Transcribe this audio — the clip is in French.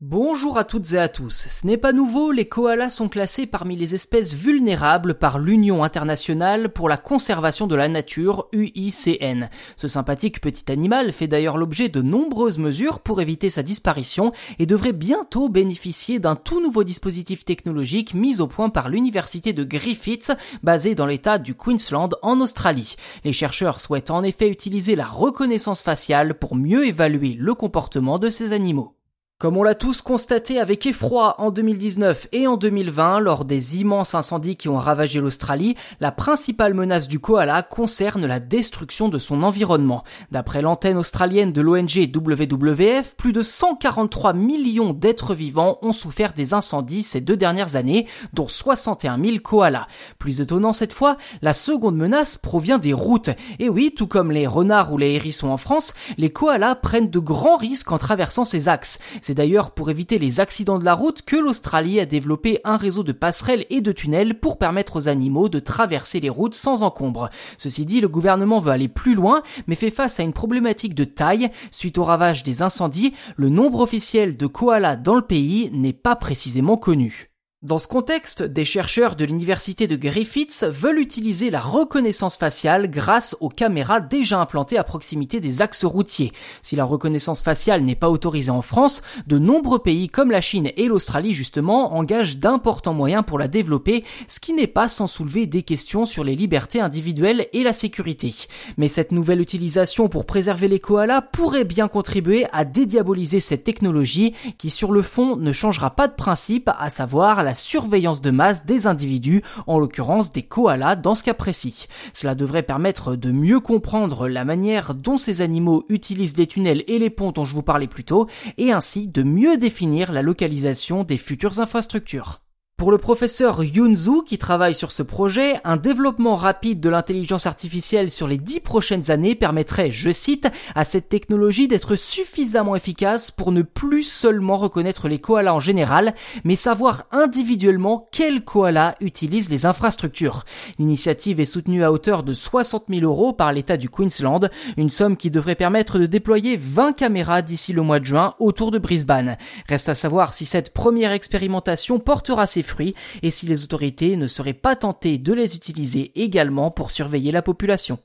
Bonjour à toutes et à tous. Ce n'est pas nouveau, les koalas sont classés parmi les espèces vulnérables par l'Union internationale pour la conservation de la nature, UICN. Ce sympathique petit animal fait d'ailleurs l'objet de nombreuses mesures pour éviter sa disparition et devrait bientôt bénéficier d'un tout nouveau dispositif technologique mis au point par l'université de Griffith, basée dans l'état du Queensland en Australie. Les chercheurs souhaitent en effet utiliser la reconnaissance faciale pour mieux évaluer le comportement de ces animaux. Comme on l'a tous constaté avec effroi en 2019 et en 2020 lors des immenses incendies qui ont ravagé l'Australie, la principale menace du koala concerne la destruction de son environnement. D'après l'antenne australienne de l'ONG WWF, plus de 143 millions d'êtres vivants ont souffert des incendies ces deux dernières années, dont 61 000 koalas. Plus étonnant cette fois, la seconde menace provient des routes. Et oui, tout comme les renards ou les hérissons en France, les koalas prennent de grands risques en traversant ces axes. C'est d'ailleurs pour éviter les accidents de la route que l'Australie a développé un réseau de passerelles et de tunnels pour permettre aux animaux de traverser les routes sans encombre. Ceci dit, le gouvernement veut aller plus loin, mais fait face à une problématique de taille. Suite au ravage des incendies, le nombre officiel de koalas dans le pays n'est pas précisément connu. Dans ce contexte, des chercheurs de l'université de Griffiths veulent utiliser la reconnaissance faciale grâce aux caméras déjà implantées à proximité des axes routiers. Si la reconnaissance faciale n'est pas autorisée en France, de nombreux pays comme la Chine et l'Australie justement engagent d'importants moyens pour la développer, ce qui n'est pas sans soulever des questions sur les libertés individuelles et la sécurité. Mais cette nouvelle utilisation pour préserver les koalas pourrait bien contribuer à dédiaboliser cette technologie qui sur le fond ne changera pas de principe, à savoir la surveillance de masse des individus, en l'occurrence des koalas dans ce cas précis. Cela devrait permettre de mieux comprendre la manière dont ces animaux utilisent les tunnels et les ponts dont je vous parlais plus tôt, et ainsi de mieux définir la localisation des futures infrastructures. Pour le professeur Yunzu qui travaille sur ce projet, un développement rapide de l'intelligence artificielle sur les dix prochaines années permettrait, je cite, à cette technologie d'être suffisamment efficace pour ne plus seulement reconnaître les koalas en général, mais savoir individuellement quels koalas utilisent les infrastructures. L'initiative est soutenue à hauteur de 60 000 euros par l'État du Queensland, une somme qui devrait permettre de déployer 20 caméras d'ici le mois de juin autour de Brisbane. Reste à savoir si cette première expérimentation portera ses fruits et si les autorités ne seraient pas tentées de les utiliser également pour surveiller la population.